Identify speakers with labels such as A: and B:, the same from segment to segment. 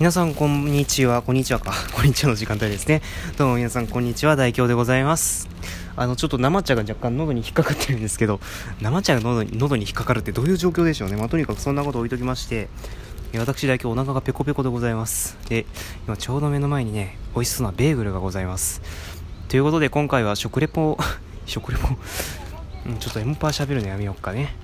A: 皆さんこんにちは、こんにちはか。こんにちはの時間帯ですね。どうも皆さんこんにちは、大京でございます。あの、ちょっと生茶が若干喉に引っかかってるんですけど、生茶が喉に喉に引っかかるってどういう状況でしょうね。まあ、とにかくそんなこと置いときまして、私大京お腹がペコペコでございます。で、今ちょうど目の前にね、美味しそうなベーグルがございます。ということで今回は食レポ、食レポ、ちょっとエモパー喋るのやめようかね。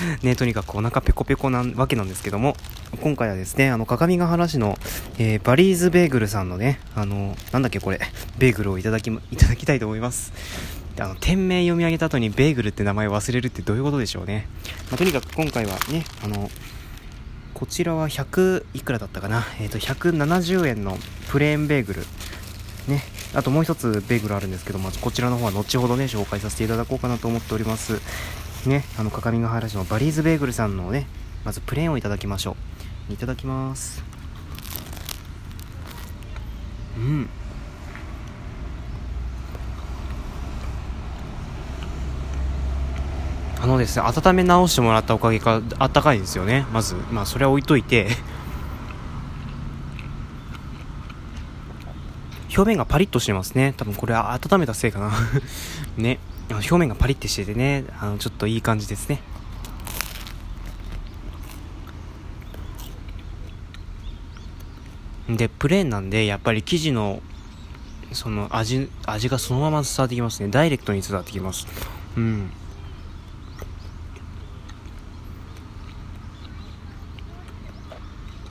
A: ね、とにかくお腹ペコペコなわけなんですけども、今回はですね、あの、鏡ヶ原市の、えー、バリーズベーグルさんのね、あの、なんだっけこれ、ベーグルをいただき、いただきたいと思います。あの、店名読み上げた後にベーグルって名前を忘れるってどういうことでしょうね。まあ、とにかく今回はね、あの、こちらは100いくらだったかなえっ、ー、と、170円のプレーンベーグル。ね。あともう一つベーグルあるんですけども、こちらの方は後ほどね、紹介させていただこうかなと思っております。ね、あの、各務原市のバリーズベーグルさんのね、まずプレーンをいただきましょう。いただきます。うん。あのですね、温め直してもらったおかげか、あったかいですよね。まず、まあ、それは置いといて表面がパリッとしてますね。多分これは温めたせいかな ね。表面がパリッてしててね、あの、ちょっといい感じですね。で、プレーンなんで、やっぱり生地の、その味、味がそのまま伝わってきますね。ダイレクトに伝わってきます。うん。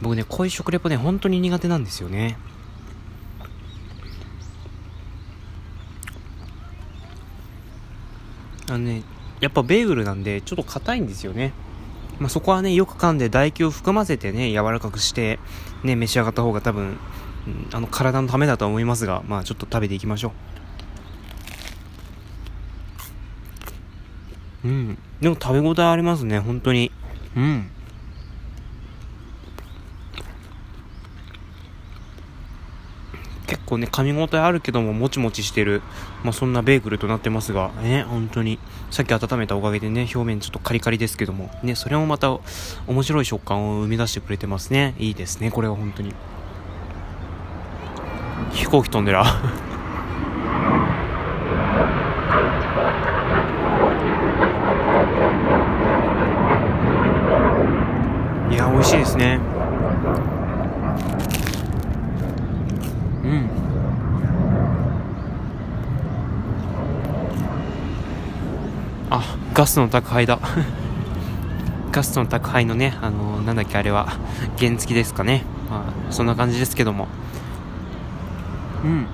A: 僕ね、こういう食レポね、本当に苦手なんですよね。あのね、やっぱベーグルなんで、ちょっと硬いんですよね。まあ、そこはね、よく噛んで唾液を含ませてね、柔らかくして、ね、召し上がった方が多分、あの、体のためだと思いますが、まあ、ちょっと食べていきましょう。うん。でも食べ応えありますね、本当に。うん。構ね、噛み応えあるけども、もちもちしてる、まあ、そんなベーグルとなってますが、ね、本当に、さっき温めたおかげでね、表面ちょっとカリカリですけども、ね、それもまた、面白い食感を生み出してくれてますね。いいですね、これは本当に。飛行機飛んでら。いや、美味しいですね。うんあガスの宅配だ。ガスの宅配のねあの、なんだっけあれは原付ですかね。まあそんな感じですけども。うん。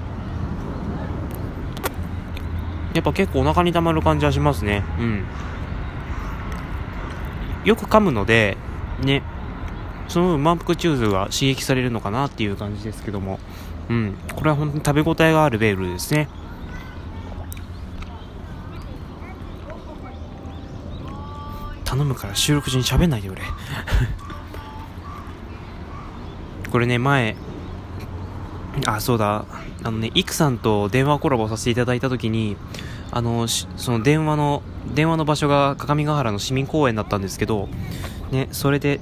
A: やっぱ結構お腹にたまる感じはしますね。うん。よく噛むのでねその分満腹中枢が刺激されるのかなっていう感じですけども。うん。これは本当に食べ応えがあるベールですね。頼むから収録中に喋んないでくれ。これね、前、あ、そうだ、あのね、イクさんと電話コラボさせていただいた時に、あの、その電話の、電話の場所が各務原の市民公園だったんですけど、ね、それで、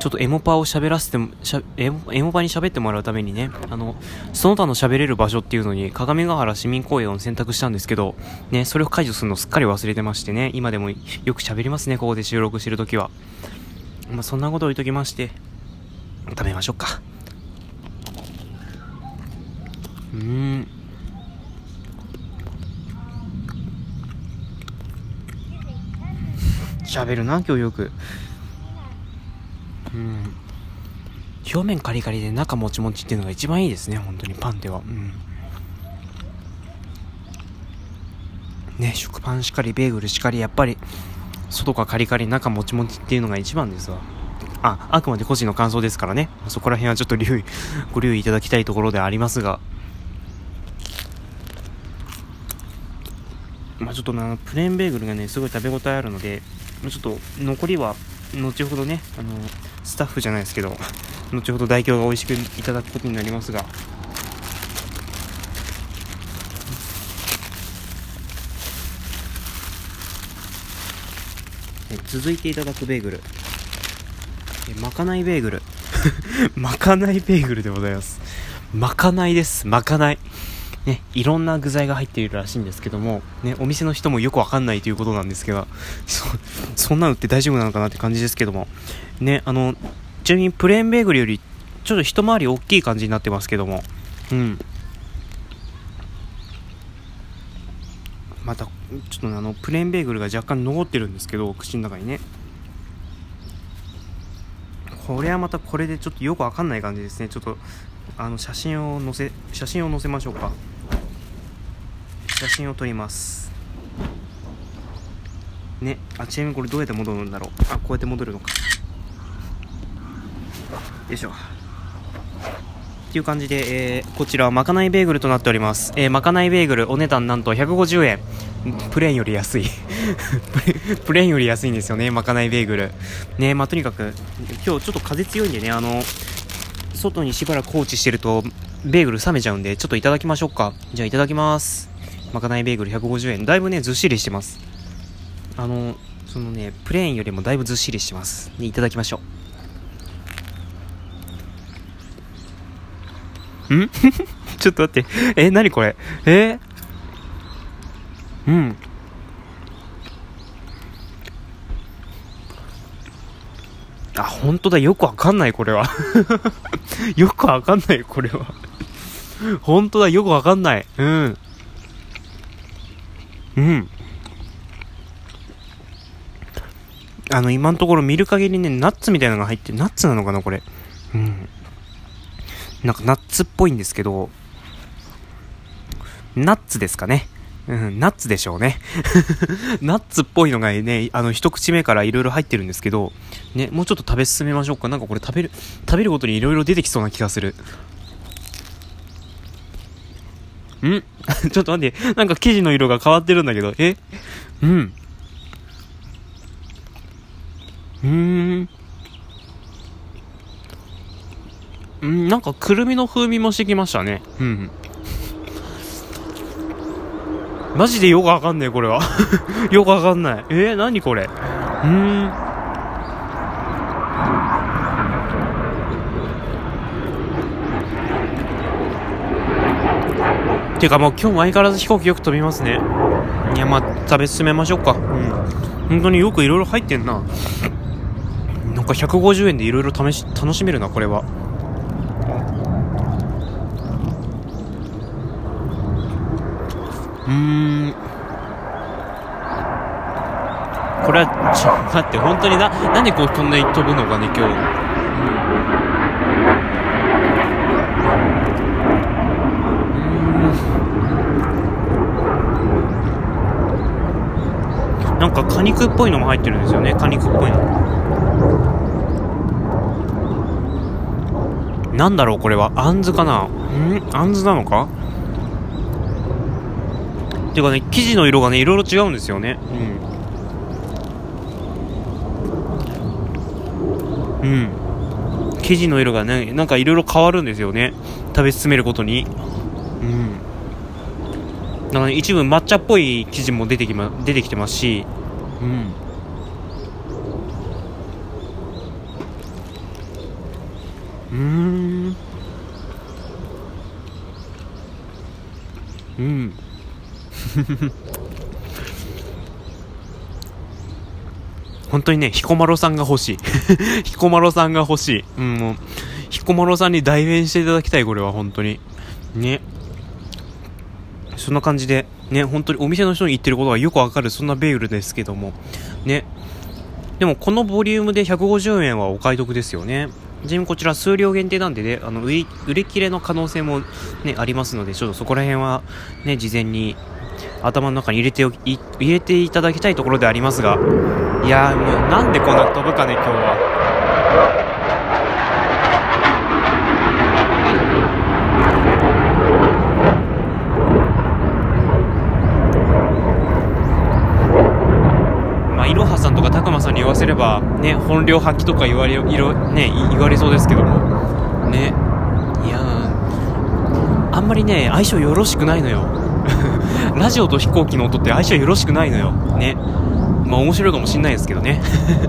A: ちょっとエモパを喋らせてしゃエモ、エモパに喋ってもらうためにね、あの、その他の喋れる場所っていうのに、鏡ヶ原市民公園を選択したんですけど、ね、それを解除するのすっかり忘れてましてね、今でもよく喋りますね、ここで収録してるときは。まあ、そんなこと置いときまして、食べましょうか。うーん。喋るな、今日よく。うん。表面カリカリで中もちもちっていうのが一番いいですね本当に。パンでは。うん。ね食パンしかりベーグルしかりやっぱり外がカリカリ中もちもちっていうのが一番ですわ。ああくまで個人の感想ですからね。そこら辺はちょっと留意 ご留意いただきたいところでありますが。まあちょっとなプレーンベーグルがねすごい食べ応えあるのでちょっと残りは後ほどねあのスタッフじゃないですけど後ほど代表が美味しくいただくことになりますが。続いていただくベーグル。まかないベーグル。まかないベーグルでございます。まかないです。まかない。ね、いろんな具材が入っているらしいんですけども、ね、お店の人もよくわかんないということなんですけど、そ、そんなのって大丈夫なのかなって感じですけども、ね、あの、ちなみにプレーンベーグルよりちょっと一回り大きい感じになってますけども、うん。また、ちょっとね、あの、プレーンベーグルが若干残ってるんですけど、口の中にね。これはまたこれでちょっとよくわかんない感じですね。ちょっと、あの、写真を載せ、写真を載せましょうか。写真を撮ります。ねあちなみにこれどうやって戻るんだろう。あこうやって戻るのか。よいしょ。っていう感じで、えー、こちらはまかないベーグルとなっております、えー、まかないベーグルお値段なんと150円。プレーンより安い。プレーンより安いんですよねまかないベーグル。ねまあとにかく今日ちょっと風強いんでねあの外にしばらく放置してるとベーグル冷めちゃうんでちょっといただきましょうか。じゃあいただきます。まかないベーグル150円。だいぶねずっしりしてます。あのそのねプレーンよりもだいぶずっしりしてます。ねいただきましょう。ん？ちょっと待って。え何これ？え？うん。あ、本当だ。よくわかんない、これは。よくわかんない、これは。本当だ。よくわかんない。うん。うん。あの、今のところ見る限りね、ナッツみたいなのが入って、ナッツなのかな、これ。うん。なんかナッツっぽいんですけど、ナッツですかね。うん、ナッツでしょうね。ナッツっぽいのがね、あの、一口目から色々入ってるんですけど、ね、もうちょっと食べ進めましょうか。なんかこれ食べる、食べるごとに色々出てきそうな気がする。ん？ちょっと待って、なんか生地の色が変わってるんだけど、え？うん。うーん。んなんかくるみの風味もしてきましたね。うん。マジでよくわかんねえ、これは。よくわかんない。えー、何これ？うーん。てかもう今日も相変わらず飛行機よく飛びますね。いや、まあ、食べ進めましょうか。うん。本当によくいろいろ入ってんな。なんか150円でいろいろ試し、楽しめるな、これは。ーん。これは、ちょ、待って、本当にな、なんでこう、こんなに飛ぶのかね、今日。なんか果肉っぽいのも入ってるんですよね果肉っぽいの。なんだろうこれは。あんずかな。ん？あんずなのか？っていうかね生地の色がねいろいろ違うんですよね。うん。うん。生地の色がねなんかいろいろ変わるんですよね。食べ進めることに。うん。だから、ね、一部抹茶っぽい生地も出てき,、ま、出てきてますし、うん。うん。うん。本当にね、彦摩呂さんが欲しい。彦摩呂さんが欲しい。うん、もう、彦摩呂さんに代弁していただきたい、これは、本当に。ね。そんな感じで、ね、本当にお店の人に言ってることがよくわかる、そんなベーグルですけども、ね。でもこのボリュームで150円はお買い得ですよね。ちなみにこちら数量限定なんでね、あの売り売り切れの可能性も、ね、ありますので、ちょっとそこら辺は、ね、事前に頭の中に入れて入れていただきたいところでありますが、いやもうなんでこんな飛ぶかね、今日は。言わせれば、ね、本領発揮とか言われ、ね、言われそうですけども、ね、いやあんまりね、相性よろしくないのよ。ラジオと飛行機の音って相性よろしくないのよ。ね。まあ面白いかもしんないですけどね。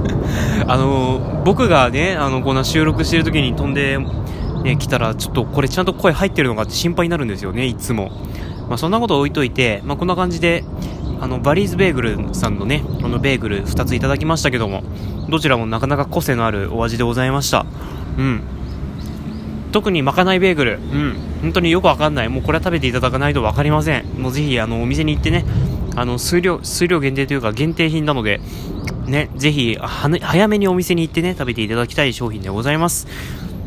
A: あの、僕がね、あの、こんな収録してる時に飛んで、ね、来たら、ちょっとこれちゃんと声入ってるのかって心配になるんですよね、いつも。まあそんなこと置いといて、まあこんな感じで、あの、バリーズベーグルさんのね、このベーグル2ついただきましたけども、どちらもなかなか個性のあるお味でございました。うん。特にまかないベーグル、うん、本当によくわかんない。もうこれは食べていただかないと分かりません。もうぜひ、あの、お店に行ってね、あの、数量、数量限定というか限定品なので、ね、ぜひ、早めにお店に行ってね、食べていただきたい商品でございます。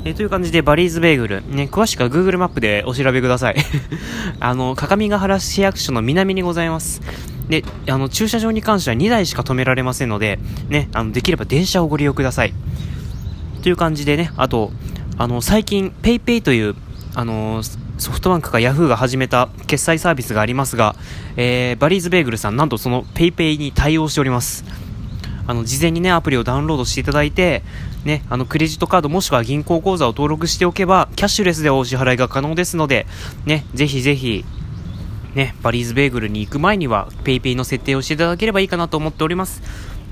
A: えー、という感じで、バリーズベーグル、ね、詳しくは Google マップでお調べください。あの、各務原市役所の南にございます。で、あの、駐車場に関しては2台しか止められませんので、ね、あの、できれば電車をご利用ください。という感じでね、あと、あの、最近 PayPay という、あのソフトバンクか Yahoo が始めた決済サービスがありますが、えー、バリーズベーグルさん、なんとその PayPay に対応しております。あの、事前にね、アプリをダウンロードしていただいて、ね、あの、クレジットカードもしくは銀行口座を登録しておけば、キャッシュレスでお支払いが可能ですので、ね、ぜひぜひ、ね、バリーズベーグルに行く前には PayPay の設定をしていただければいいかなと思っております。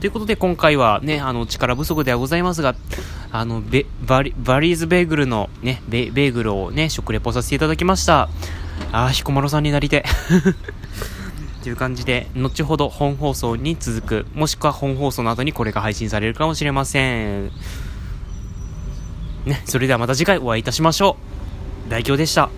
A: ということで今回はね、あの、力不足ではございますが、あの、ベバリバリーズベーグルのね、ベベーグルをね、食レポさせていただきました。ああ、彦摩呂さんになりて。という感じで、後ほど本放送に続く、もしくは本放送の後にこれが配信されるかもしれません。ね、それではまた次回お会いいたしましょう。代表でした。